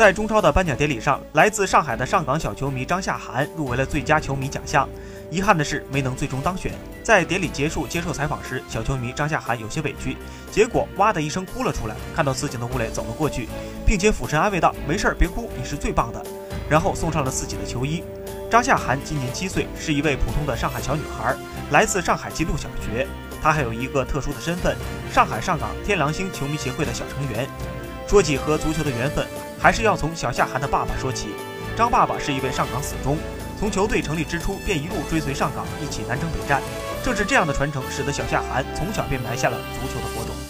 在中超的颁奖典礼上，来自上海的上港小球迷张夏涵入围了最佳球迷奖项。遗憾的是，没能最终当选。在典礼结束接受采访时，小球迷张夏涵有些委屈，结果哇的一声哭了出来。看到此景的吴磊走了过去，并且俯身安慰道：“没事儿，别哭，你是最棒的。”然后送上了自己的球衣。张夏涵今年七岁，是一位普通的上海小女孩，来自上海金路小学。她还有一个特殊的身份——上海上港天狼星球迷协会的小成员。说起和足球的缘分。还是要从小夏涵的爸爸说起。张爸爸是一位上港死忠，从球队成立之初便一路追随上港，一起南征北战。正是这样的传承，使得小夏涵从小便埋下了足球的火种。